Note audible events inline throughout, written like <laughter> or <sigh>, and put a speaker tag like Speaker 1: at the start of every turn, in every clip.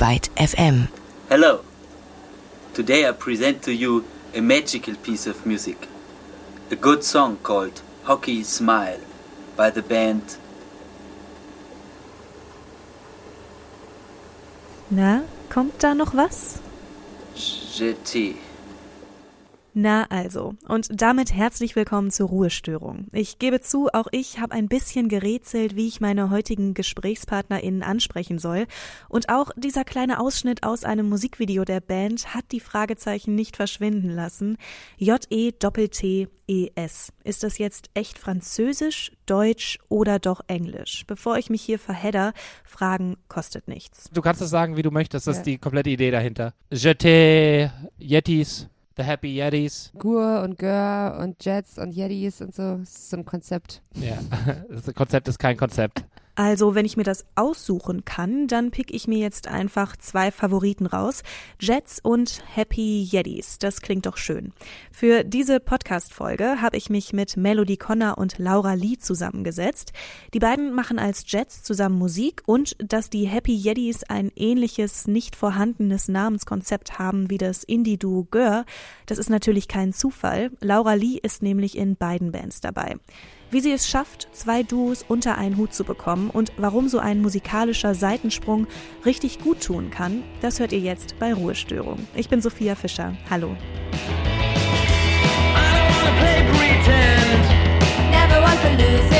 Speaker 1: Byte FM.
Speaker 2: Hello. Today I present to you a magical piece of music. A good song called Hockey Smile by the band.
Speaker 3: Na, kommt da noch was?
Speaker 2: JT.
Speaker 3: Na also, und damit herzlich willkommen zur Ruhestörung. Ich gebe zu, auch ich habe ein bisschen gerätselt, wie ich meine heutigen GesprächspartnerInnen ansprechen soll. Und auch dieser kleine Ausschnitt aus einem Musikvideo der Band hat die Fragezeichen nicht verschwinden lassen. J-E-T-T-E-S. Ist das jetzt echt Französisch, Deutsch oder doch Englisch? Bevor ich mich hier verhedder, Fragen kostet nichts.
Speaker 4: Du kannst es sagen, wie du möchtest. Das
Speaker 3: Ja.
Speaker 4: ist die komplette Idee dahinter. Jete, Yetis, The Happy Yetis.
Speaker 5: Gur und Gör und Jets und Yetis und so. Das ist so ein Konzept.
Speaker 4: Ja, <laughs> das Konzept ist kein Konzept.
Speaker 3: Also, wenn ich mir das aussuchen kann, dann pick ich mir jetzt einfach zwei Favoriten raus. Jets und Happy Yetis. Das klingt doch schön. Für diese Podcast-Folge habe ich mich mit Melody Connor und Laura Lee zusammengesetzt. Die beiden machen als Jets zusammen Musik und dass die Happy Yetis ein ähnliches, nicht vorhandenes Namenskonzept haben wie das Indie-Duo Gör, das ist natürlich kein Zufall. Laura Lee ist nämlich in beiden Bands dabei. Wie sie es schafft, zwei Duos unter einen Hut zu bekommen und warum so ein musikalischer Seitensprung richtig gut tun kann, das hört ihr jetzt bei Ruhestörung. Ich bin Sophia Fischer. Hallo.
Speaker 6: Never one for losing games.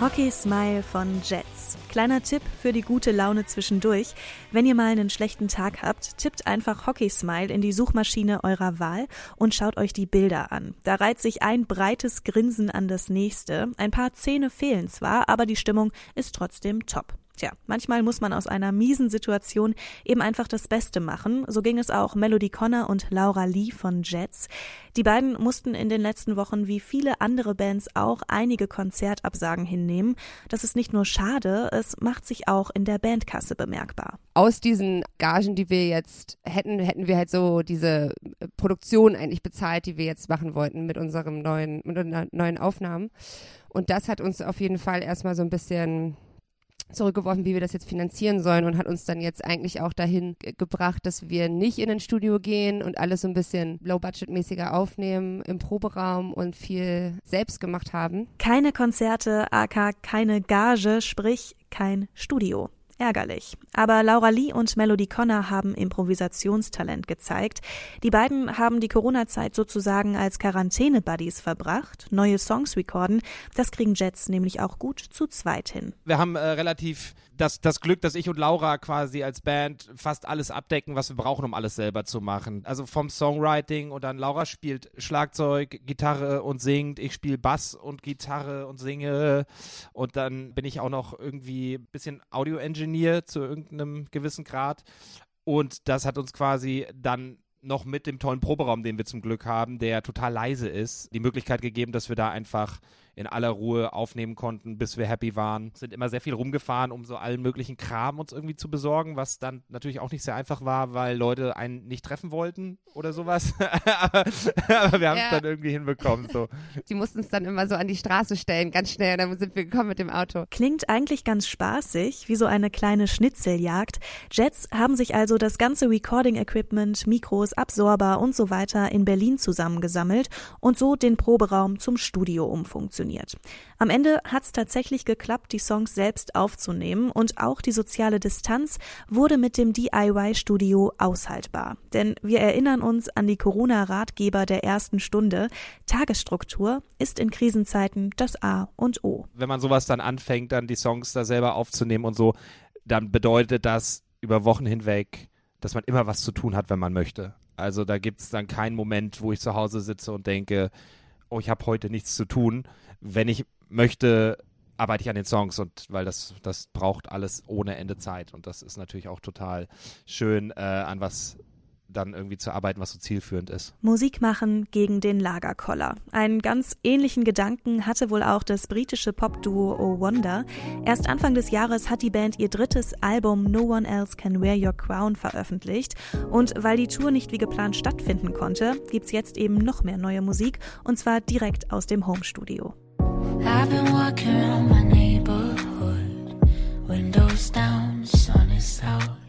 Speaker 3: Hockey Smile von Jets. Kleiner Tipp für die gute Laune zwischendurch. Wenn ihr mal einen schlechten Tag habt, tippt einfach Hockey Smile in die Suchmaschine eurer Wahl und schaut euch die Bilder an. Da reiht sich ein breites Grinsen an das nächste. Ein paar Zähne fehlen zwar, aber die Stimmung ist trotzdem top. Tja, manchmal muss man aus einer miesen Situation eben einfach das Beste machen. So ging es auch Melody Connor und Laura Lee von Jets. Die beiden mussten in den letzten Wochen wie viele andere Bands auch einige Konzertabsagen hinnehmen. Das ist nicht nur schade, es macht sich auch in der Bandkasse bemerkbar.
Speaker 5: Aus diesen Gagen, die wir jetzt hätten, hätten wir halt so diese äh, Produktion eigentlich bezahlt, die wir jetzt machen wollten mit unserem neuen, mit unseren neuen Aufnahmen. Und das hat uns auf jeden Fall erstmal so ein bisschen zurückgeworfen, wie wir das jetzt finanzieren sollen und hat uns dann jetzt eigentlich auch dahin ge- gebracht, dass wir nicht in ein Studio gehen und alles so ein bisschen low-budget-mäßiger aufnehmen im Proberaum und viel selbst gemacht haben.
Speaker 3: Keine Konzerte, aka keine Gage, sprich kein Studio. Ärgerlich. Aber Laura Lee und Melody Connor haben Improvisationstalent gezeigt. Die beiden haben die Corona-Zeit sozusagen als Quarantäne-Buddies verbracht, neue Songs recorden. Das kriegen Jets nämlich auch gut zu zweit hin.
Speaker 4: Wir haben äh, relativ das, das Glück, dass ich und Laura quasi als Band fast alles abdecken, was wir brauchen, um alles selber zu machen. Also vom Songwriting und dann Laura spielt Schlagzeug, Gitarre und singt. Ich spiele Bass und Gitarre und singe. Und dann bin ich auch noch irgendwie ein bisschen Audio-Engineer zu irgendeinem gewissen Grad. Und das hat uns quasi dann noch mit dem tollen Proberaum, den wir zum Glück haben, der total leise ist, die Möglichkeit gegeben, dass wir da einfach in aller Ruhe aufnehmen konnten, bis wir happy waren. Sind immer sehr viel rumgefahren, um so allen möglichen Kram uns irgendwie zu besorgen, was dann natürlich auch nicht sehr einfach war, weil Leute einen nicht treffen wollten oder sowas. <laughs> aber, aber wir haben es
Speaker 5: Ja.
Speaker 4: dann irgendwie hinbekommen. So.
Speaker 5: Die mussten uns dann immer so an die Straße stellen, ganz schnell. Und dann sind wir gekommen mit dem Auto.
Speaker 3: Klingt eigentlich ganz spaßig, wie so eine kleine Schnitzeljagd. Jets haben sich also das ganze Recording-Equipment, Mikros, Absorber und so weiter in Berlin zusammengesammelt und so den Proberaum zum Studio umfunktioniert. Am Ende hat es tatsächlich geklappt, die Songs selbst aufzunehmen und auch die soziale Distanz wurde mit dem DIY-Studio aushaltbar. Denn wir erinnern uns an die Corona-Ratgeber der ersten Stunde. Tagesstruktur ist in Krisenzeiten das A und O.
Speaker 4: Wenn man sowas dann anfängt, dann die Songs da selber aufzunehmen und so, dann bedeutet das über Wochen hinweg, dass man immer was zu tun hat, wenn man möchte. Also da gibt es dann keinen Moment, wo ich zu Hause sitze und denke, oh, ich habe heute nichts zu tun. Wenn ich möchte, arbeite ich an den Songs und weil das, das braucht alles ohne Ende Zeit. Und das ist natürlich auch total schön, äh, an was dann irgendwie zu arbeiten, was so zielführend ist.
Speaker 3: Musik machen gegen den Lagerkoller. Einen ganz ähnlichen Gedanken hatte wohl auch das britische Popduo Oh Wonder. Erst Anfang des Jahres hat die Band ihr drittes Album No One Else Can Wear Your Crown veröffentlicht. Und weil die Tour nicht wie geplant stattfinden konnte, gibt's jetzt eben noch mehr neue Musik und zwar direkt aus dem Homestudio.
Speaker 1: I've been walking around my neighborhood, windows down, sun is out.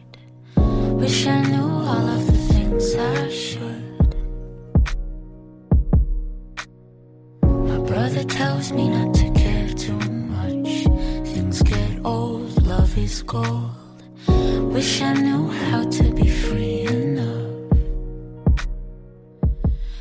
Speaker 1: Wish I knew all of things I. My brother tells me not to care too much. Things get old, love is gold. Wish I knew how to be free enough.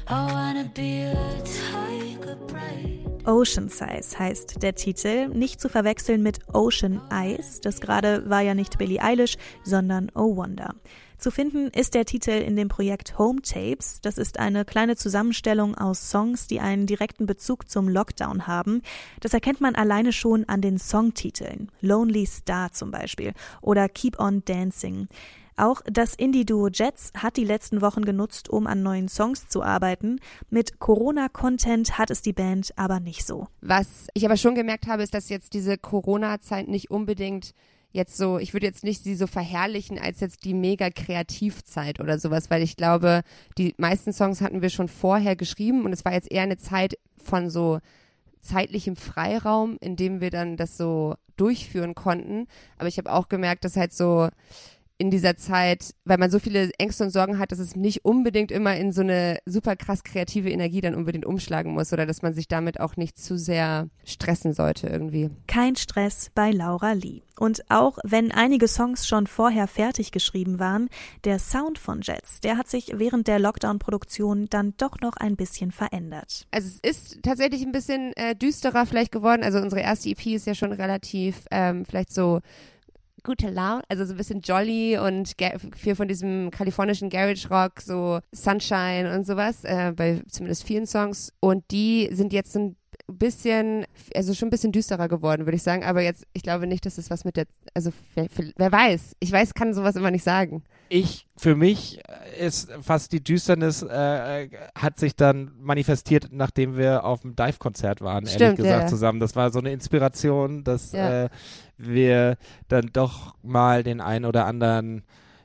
Speaker 1: I wanna be a tiger bright.
Speaker 3: Ocean Size heißt der Titel, nicht zu verwechseln mit Ocean Eyes. Das gerade war ja nicht Billie Eilish, sondern Oh Wonder. Zu finden ist der Titel in dem Projekt Home Tapes. Das ist eine kleine Zusammenstellung aus Songs, die einen direkten Bezug zum Lockdown haben. Das erkennt man alleine schon an den Songtiteln. Lonely Star zum Beispiel oder Keep on Dancing. Auch das Indie-Duo Jets hat die letzten Wochen genutzt, um an neuen Songs zu arbeiten. Mit Corona-Content hat es die Band aber nicht so.
Speaker 5: Was ich aber schon gemerkt habe, ist, dass jetzt diese Corona-Zeit nicht unbedingt jetzt so, ich würde jetzt nicht sie so verherrlichen als jetzt die mega Kreativzeit oder sowas, weil ich glaube, die meisten Songs hatten wir schon vorher geschrieben und es war jetzt eher eine Zeit von so zeitlichem Freiraum, in dem wir dann das so durchführen konnten. Aber ich habe auch gemerkt, dass halt so in dieser Zeit, weil man so viele Ängste und Sorgen hat, dass es nicht unbedingt immer in so eine super krass kreative Energie dann unbedingt umschlagen muss oder dass man sich damit auch nicht zu sehr stressen sollte irgendwie.
Speaker 3: Kein Stress bei Laura Lee. Und auch wenn einige Songs schon vorher fertig geschrieben waren, der Sound von Jets, der hat sich während der Lockdown-Produktion dann doch noch ein bisschen verändert.
Speaker 5: Also es ist tatsächlich ein bisschen äh, düsterer vielleicht geworden. Also unsere erste EP ist ja schon relativ ähm, vielleicht so gute Laune, also so ein bisschen jolly und viel von diesem kalifornischen Garage Rock, so Sunshine und sowas, äh, bei zumindest vielen Songs. Und die sind jetzt ein bisschen, also schon ein bisschen düsterer geworden, würde ich sagen. Aber jetzt, ich glaube nicht, dass es was mit der, also wer, wer weiß. Ich weiß, kann sowas immer nicht sagen.
Speaker 4: Ich, für mich ist fast die Düsternis äh, hat sich dann manifestiert, nachdem wir auf dem Dive-Konzert waren, ehrlich
Speaker 5: Stimmt, ja,
Speaker 4: gesagt,
Speaker 5: ja.
Speaker 4: zusammen. Das war so eine Inspiration, dass
Speaker 5: Ja.
Speaker 4: äh, wir dann doch mal den einen oder anderen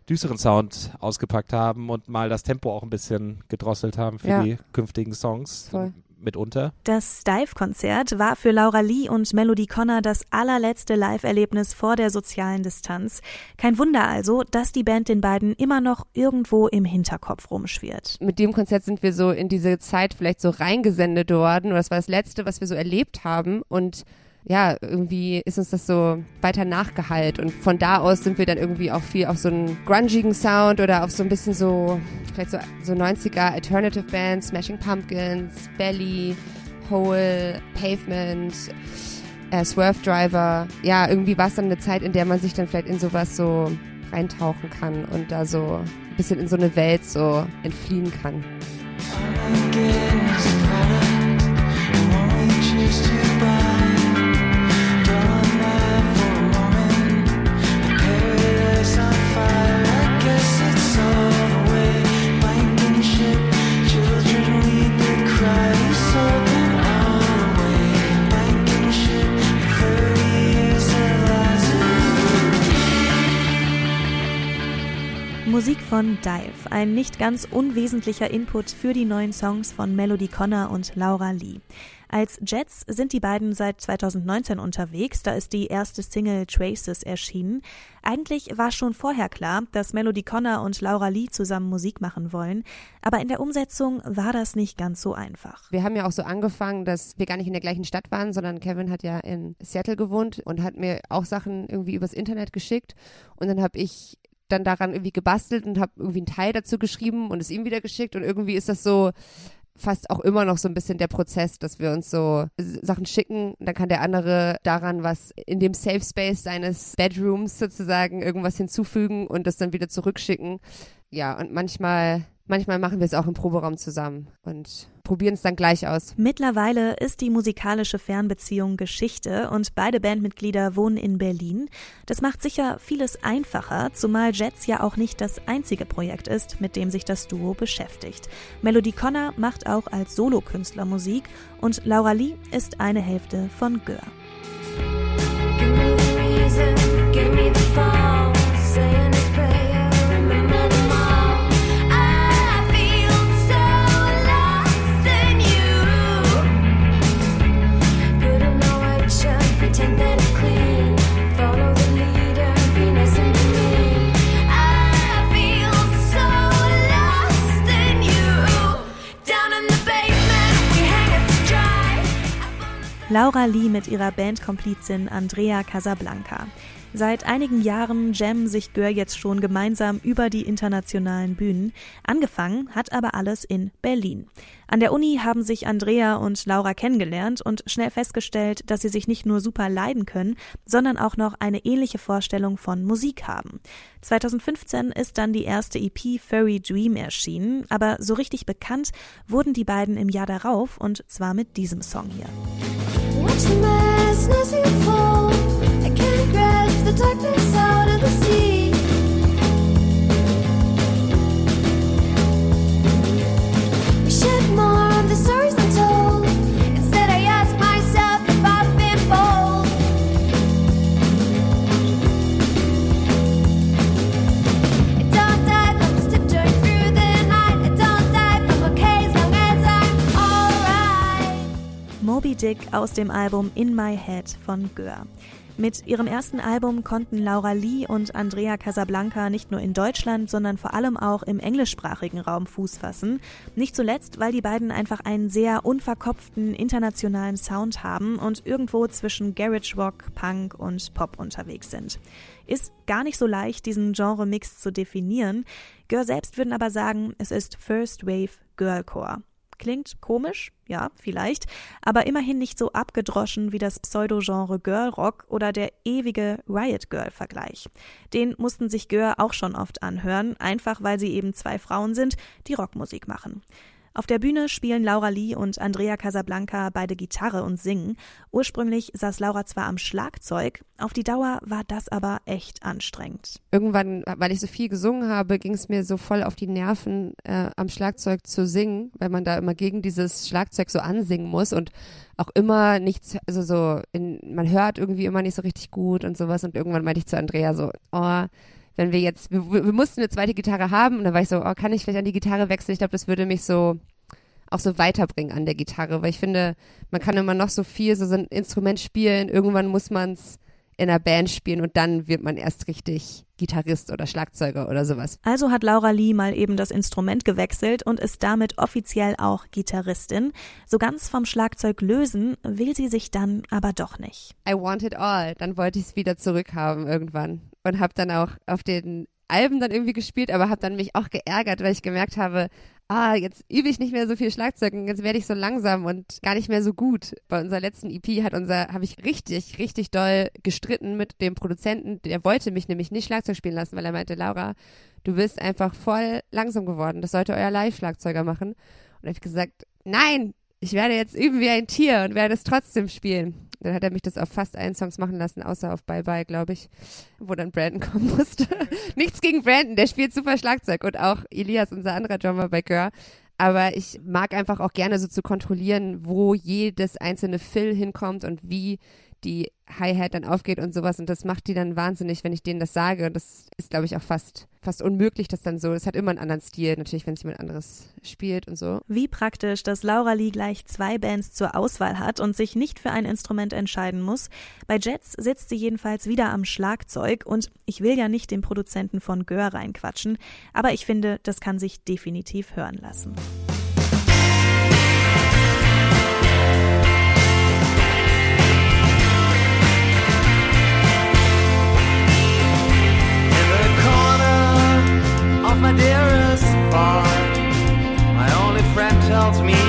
Speaker 4: düsteren Sound ausgepackt haben und mal das Tempo auch ein bisschen gedrosselt haben für
Speaker 5: Ja.
Speaker 4: die künftigen Songs
Speaker 5: Voll.
Speaker 4: Mitunter.
Speaker 3: Das Dive-Konzert war für Laura Lee und Melody Connor das allerletzte Live-Erlebnis vor der sozialen Distanz. Kein Wunder also, dass die Band den beiden immer noch irgendwo im Hinterkopf rumschwirrt.
Speaker 5: mit dem Konzert sind wir so in diese Zeit vielleicht so reingesendet worden oder das war das Letzte, was wir so erlebt haben und ja, irgendwie ist uns das so weiter nachgehallt und von da aus sind wir dann irgendwie auch viel auf so einen grungigen Sound oder auf so ein bisschen so, vielleicht so, so 90er Alternative Bands, Smashing Pumpkins, Belly, Hole, Pavement, äh, Swerve Driver. Ja, irgendwie war es dann eine Zeit, in der man sich dann vielleicht in sowas so reintauchen kann und da so ein bisschen in so eine Welt so entfliehen kann.
Speaker 3: Musik von Dive, ein nicht ganz unwesentlicher Input für die neuen Songs von Melody Connor und Laura Lee. Als Jets sind die beiden seit 2019 unterwegs, da ist die erste Single Traces erschienen. Eigentlich war schon vorher klar, dass Melody Connor und Laura Lee zusammen Musik machen wollen, aber in der Umsetzung war das nicht ganz so einfach.
Speaker 5: Wir haben ja auch so angefangen, dass wir gar nicht in der gleichen Stadt waren, sondern Kevin hat ja in Seattle gewohnt und hat mir auch Sachen irgendwie übers Internet geschickt und dann habe ich dann daran irgendwie gebastelt und habe irgendwie einen Teil dazu geschrieben und es ihm wieder geschickt und irgendwie ist das so fast auch immer noch so ein bisschen der Prozess, dass wir uns so Sachen schicken, dann kann der andere daran was in dem Safe Space seines Bedrooms sozusagen irgendwas hinzufügen und das dann wieder zurückschicken. Ja, und manchmal manchmal machen wir es auch im Proberaum zusammen und probieren es dann gleich aus.
Speaker 3: Mittlerweile ist die musikalische Fernbeziehung Geschichte und beide Bandmitglieder wohnen in Berlin. Das macht sicher vieles einfacher, zumal Jets ja auch nicht das einzige Projekt ist, mit dem sich das Duo beschäftigt. Melody Connor macht auch als Solokünstler Musik und Laura Lee ist eine Hälfte von Gör. Laura Lee mit ihrer Bandkomplizin Andrea Casablanca. Seit einigen Jahren jammen sich Gör jetzt schon gemeinsam über die internationalen Bühnen. Angefangen hat aber alles in Berlin. An der Uni haben sich Andrea und Laura kennengelernt und schnell festgestellt, dass sie sich nicht nur super leiden können, sondern auch noch eine ähnliche Vorstellung von Musik haben. 2015 ist dann die erste EP Furry Dream erschienen, aber so richtig bekannt wurden die beiden im Jahr darauf und zwar mit diesem Song hier. Christmas, aus dem Album In My Head von Gör. Mit ihrem ersten Album konnten Laura Lee und Andrea Casablanca nicht nur in Deutschland, sondern vor allem auch im englischsprachigen Raum Fuß fassen. Nicht zuletzt, weil die beiden einfach einen sehr unverkopften internationalen Sound haben und irgendwo zwischen Garage Rock, Punk und Pop unterwegs sind. Ist gar nicht so leicht, diesen Genre-Mix zu definieren. Gör selbst würden aber sagen, es ist First Wave Girlcore. Klingt komisch, ja, vielleicht, aber immerhin nicht so abgedroschen wie das Pseudo-Genre Girl Rock oder der ewige Riot Girl-Vergleich. Den mussten sich Gör auch schon oft anhören, einfach weil sie eben zwei Frauen sind, die Rockmusik machen. Auf der Bühne spielen Laura Lee und Andrea Casablanca beide Gitarre und singen. Ursprünglich saß Laura zwar am Schlagzeug, auf die Dauer war das aber echt anstrengend.
Speaker 5: Irgendwann, weil ich so viel gesungen habe, ging es mir so voll auf die Nerven, äh, am Schlagzeug zu singen, weil man da immer gegen dieses Schlagzeug so ansingen muss und auch immer nichts, also so, in, man hört irgendwie immer nicht so richtig gut und sowas. Und irgendwann meinte ich zu Andrea so, oh, wenn wir jetzt, wir, wir mussten eine zweite Gitarre haben und dann war ich so, oh, kann ich vielleicht an die Gitarre wechseln? Ich glaube, das würde mich so auch so weiterbringen an der Gitarre, weil ich finde, man kann immer noch so viel so, so ein Instrument spielen, irgendwann muss man es in einer Band spielen und dann wird man erst richtig Gitarrist oder Schlagzeuger oder sowas.
Speaker 3: Also hat Laura Lee mal eben das Instrument gewechselt und ist damit offiziell auch Gitarristin. So ganz vom Schlagzeug lösen will sie sich dann aber doch nicht.
Speaker 5: I want it all. Dann wollte ich es wieder zurückhaben irgendwann und habe dann auch auf den Alben dann irgendwie gespielt, aber habe dann mich auch geärgert, weil ich gemerkt habe, ah, jetzt übe ich nicht mehr so viel Schlagzeug und jetzt werde ich so langsam und gar nicht mehr so gut. Bei unserer letzten EP hat unser, habe ich richtig, richtig doll gestritten mit dem Produzenten. Der wollte mich nämlich nicht Schlagzeug spielen lassen, weil er meinte, Laura, du bist einfach voll langsam geworden. Das sollte euer Live-Schlagzeuger machen. Und habe ich gesagt, nein, ich werde jetzt üben wie ein Tier und werde es trotzdem spielen. Dann hat er mich das auf fast allen Songs machen lassen, außer auf Bye Bye, glaube ich, wo dann Brandon <laughs> kommen musste. Nichts gegen Brandon, der spielt super Schlagzeug und auch Elias, unser anderer Drummer bei Gör. Aber ich mag einfach auch gerne so zu kontrollieren, wo jedes einzelne Fill hinkommt und wie die Hi-Hat dann aufgeht und sowas. Und das macht die dann wahnsinnig, wenn ich denen das sage. Und das ist, glaube ich, auch fast, fast unmöglich, das dann so. Es hat immer einen anderen Stil, natürlich, wenn es jemand anderes spielt und so.
Speaker 3: Wie praktisch, dass Laura Lee gleich zwei Bands zur Auswahl hat und sich nicht für ein Instrument entscheiden muss. Bei Jets sitzt sie jedenfalls wieder am Schlagzeug und ich will ja nicht den Produzenten von Gör reinquatschen, aber ich finde, das kann sich definitiv hören lassen.
Speaker 7: Of my dearest bar, my only friend tells me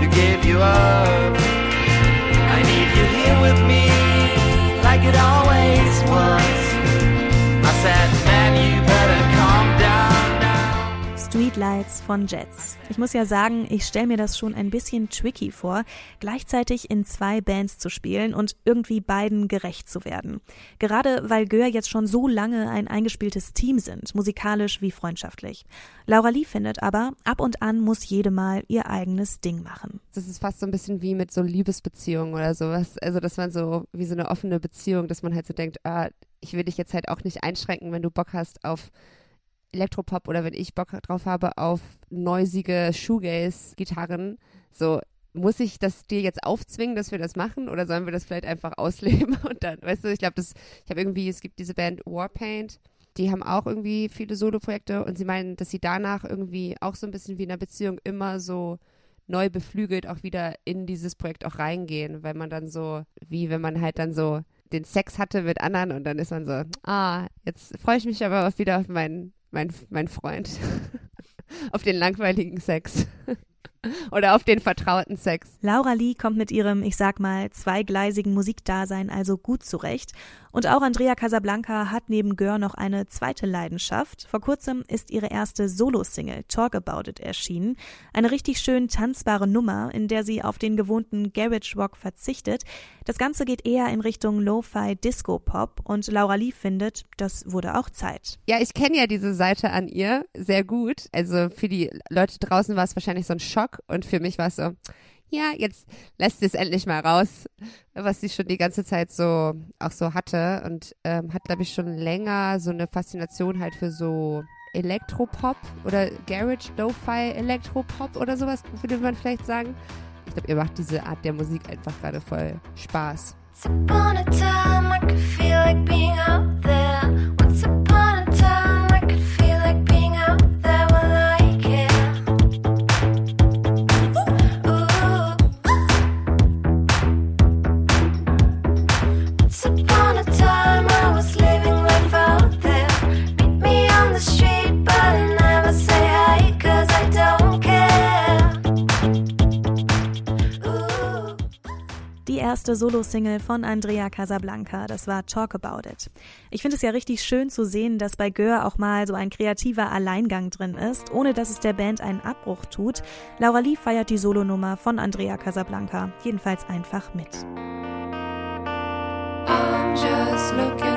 Speaker 7: to give you up. I need you here with me,
Speaker 3: Lights von Jets. Ich muss ja sagen, ich stelle mir das schon ein bisschen tricky vor, gleichzeitig in zwei Bands zu spielen und irgendwie beiden gerecht zu werden. Gerade weil Gör jetzt schon so lange ein eingespieltes Team sind, musikalisch wie freundschaftlich. Laura Lee findet aber, ab und an muss jede mal ihr eigenes Ding machen.
Speaker 5: Das ist fast so ein bisschen wie mit so Liebesbeziehungen oder sowas. Also, dass man so, wie so eine offene Beziehung, dass man halt so denkt, ah, ich will dich jetzt halt auch nicht einschränken, wenn du Bock hast auf Elektropop oder wenn ich Bock drauf habe auf neusige Shoegaze-Gitarren. So, muss ich das dir jetzt aufzwingen, dass wir das machen oder sollen wir das vielleicht einfach ausleben <laughs> und dann, weißt du, ich glaube, ich habe irgendwie, es gibt diese Band Warpaint, die haben auch irgendwie viele Solo-Projekte und sie meinen, dass sie danach irgendwie auch so ein bisschen wie in einer Beziehung immer so neu beflügelt auch wieder in dieses Projekt auch reingehen, weil man dann so, wie wenn man halt dann so den Sex hatte mit anderen und dann ist man so, ah, jetzt freue ich mich aber auch wieder auf meinen, mein, mein Freund. <laughs> auf den langweiligen Sex. <laughs> Oder auf den vertrauten Sex.
Speaker 3: Laura Lee kommt mit ihrem, ich sag mal, zweigleisigen Musikdasein also gut zurecht. Und auch Andrea Casablanca hat neben Gör noch eine zweite Leidenschaft. Vor kurzem ist ihre erste Solo-Single Talk About It erschienen. Eine richtig schön tanzbare Nummer, in der sie auf den gewohnten Garage Rock verzichtet. Das Ganze geht eher in Richtung Lo-Fi Disco Pop und Laura Lee findet, das wurde auch Zeit.
Speaker 5: Ja, ich kenne ja diese Seite an ihr sehr gut. Also für die Leute draußen war es wahrscheinlich so ein Schock und für mich war es so, ja, jetzt lässt sie es endlich mal raus, was sie schon die ganze Zeit so auch so hatte und ähm, hat, glaube ich, schon länger so eine Faszination halt für so Elektropop oder Garage Lo-Fi Elektropop oder sowas, würde man vielleicht sagen. Ich glaube, ihr macht diese Art der Musik einfach gerade voll Spaß.
Speaker 6: Once upon a time, I could feel like being out there.
Speaker 3: Erste Solo-Single von Andrea Casablanca, das war Talk About It. Ich finde es ja richtig schön zu sehen, dass bei Gör auch mal so ein kreativer Alleingang drin ist, ohne dass es der Band einen Abbruch tut. Laura Lee feiert die Solonummer von Andrea Casablanca jedenfalls einfach mit.
Speaker 6: I'm just looking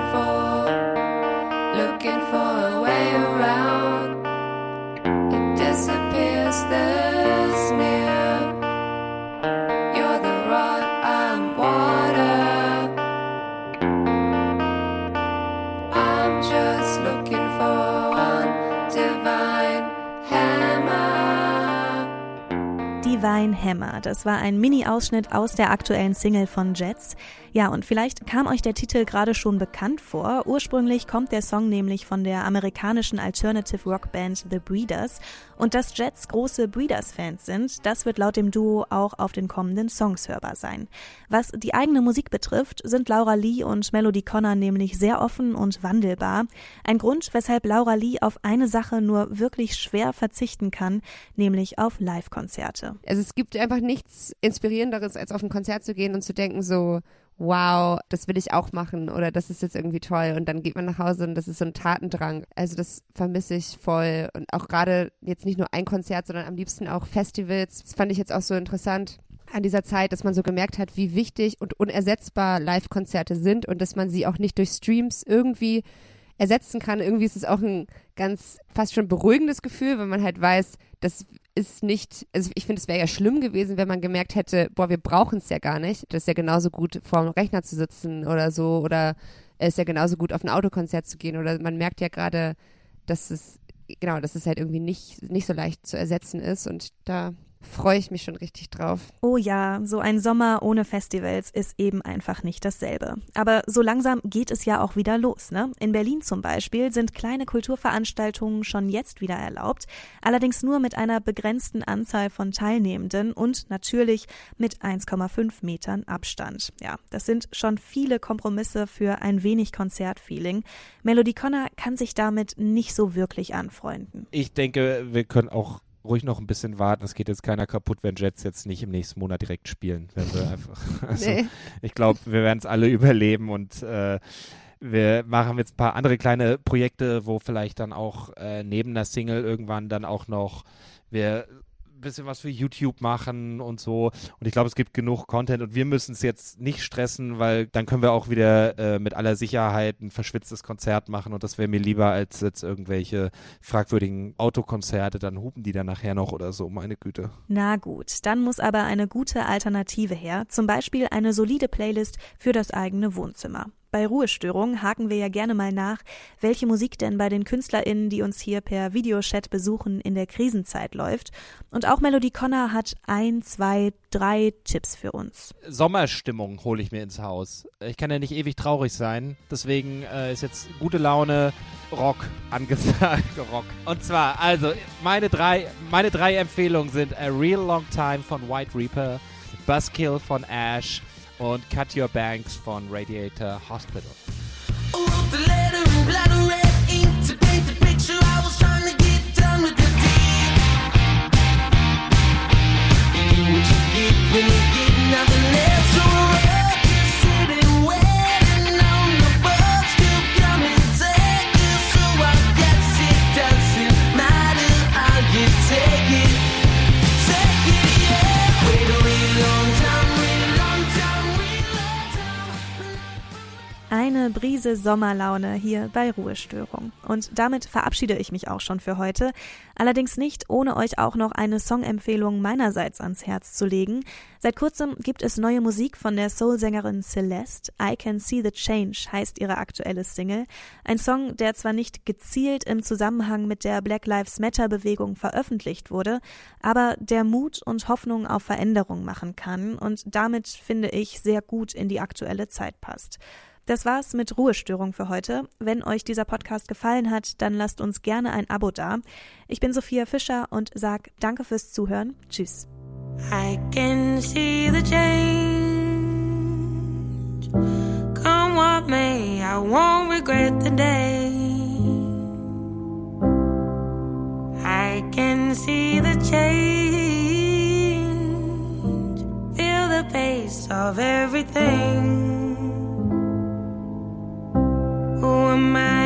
Speaker 6: Divine Hammer,
Speaker 3: das war ein Mini-Ausschnitt aus der aktuellen Single von Jets. Ja, und vielleicht kam euch der Titel gerade schon bekannt vor. Ursprünglich kommt der Song nämlich von der amerikanischen Alternative Rock Band The Breeders. Und dass Jets große Breeders-Fans sind, das wird laut dem Duo auch auf den kommenden Songs hörbar sein. Was die eigene Musik betrifft, sind Laura Lee und Melody Connor nämlich sehr offen und wandelbar. Ein Grund, weshalb Laura Lee auf eine Sache nur wirklich schwer verzichten kann, nämlich auf Live-Konzerte.
Speaker 5: Also es gibt einfach nichts Inspirierenderes, als auf ein Konzert zu gehen und zu denken so, wow, das will ich auch machen oder das ist jetzt irgendwie toll und dann geht man nach Hause und das ist so ein Tatendrang. Also das vermisse ich voll und auch gerade jetzt nicht nur ein Konzert, sondern am liebsten auch Festivals. Das fand ich jetzt auch so interessant an dieser Zeit, dass man so gemerkt hat, wie wichtig und unersetzbar Live-Konzerte sind und dass man sie auch nicht durch Streams irgendwie ersetzen kann. Irgendwie ist es auch ein ganz fast schon beruhigendes Gefühl, wenn man halt weiß, das ist nicht, also ich finde, es wäre ja schlimm gewesen, wenn man gemerkt hätte, boah, wir brauchen es ja gar nicht. Das ist ja genauso gut, vor dem Rechner zu sitzen oder so oder es ist ja genauso gut, auf ein Autokonzert zu gehen oder man merkt ja gerade, dass es, genau, dass es halt irgendwie nicht, nicht so leicht zu ersetzen ist und da freue ich mich schon richtig drauf.
Speaker 3: Oh ja, so ein Sommer ohne Festivals ist eben einfach nicht dasselbe. Aber so langsam geht es ja auch wieder los, ne? In Berlin zum Beispiel sind kleine Kulturveranstaltungen schon jetzt wieder erlaubt, allerdings nur mit einer begrenzten Anzahl von Teilnehmenden und natürlich mit 1,5 Metern Abstand. Ja, das sind schon viele Kompromisse für ein wenig Konzertfeeling. Melody Connor kann sich damit nicht so wirklich anfreunden.
Speaker 4: Ich denke, wir können auch ruhig noch ein bisschen warten. Es geht jetzt keiner kaputt, wenn Jets jetzt nicht im nächsten Monat direkt spielen. Wenn wir einfach, <laughs> also,
Speaker 5: Nee.
Speaker 4: Ich glaube, wir werden es alle überleben und äh, wir machen jetzt ein paar andere kleine Projekte, wo vielleicht dann auch äh, neben der Single irgendwann dann auch noch wir bisschen was für YouTube machen und so. Und ich glaube, es gibt genug Content und wir müssen es jetzt nicht stressen, weil dann können wir auch wieder äh, mit aller Sicherheit ein verschwitztes Konzert machen und das wäre mir lieber als jetzt irgendwelche fragwürdigen Autokonzerte, dann hupen die dann nachher noch oder so, meine Güte.
Speaker 3: Na gut, dann muss aber eine gute Alternative her, zum Beispiel eine solide Playlist für das eigene Wohnzimmer. Bei Ruhestörung haken wir ja gerne mal nach, welche Musik denn bei den KünstlerInnen, die uns hier per Videochat besuchen, in der Krisenzeit läuft. Und auch Melody Connor hat ein, zwei, drei Tipps für uns.
Speaker 4: Sommerstimmung hole ich mir ins Haus. Ich kann ja nicht ewig traurig sein, deswegen äh, ist jetzt gute Laune Rock angesagt. <laughs> Rock. Und zwar, also, meine drei, meine drei Empfehlungen sind A Real Long Time von White Reaper, Buzzkill von Ash und Cut Your Banks von Radiator Hospital.
Speaker 8: Wrote the letter in blood
Speaker 3: Brise Sommerlaune hier bei Ruhestörung. Und damit verabschiede ich mich auch schon für heute. Allerdings nicht, ohne euch auch noch eine Songempfehlung meinerseits ans Herz zu legen. Seit kurzem gibt es neue Musik von der Soul-Sängerin Celeste. I Can See the Change heißt ihre aktuelle Single. Ein Song, der zwar nicht gezielt im Zusammenhang mit der Black Lives Matter Bewegung veröffentlicht wurde, aber der Mut und Hoffnung auf Veränderung machen kann und damit, finde ich, sehr gut in die aktuelle Zeit passt. Das war's mit Ruhestörung für heute. Wenn euch dieser Podcast gefallen hat, dann lasst uns gerne ein Abo da. Ich bin Sophia Fischer und sag Danke fürs Zuhören. Tschüss.
Speaker 8: I can see the change. Come what may, I won't regret the day. I can see the change. Feel the pace of everything. were mine.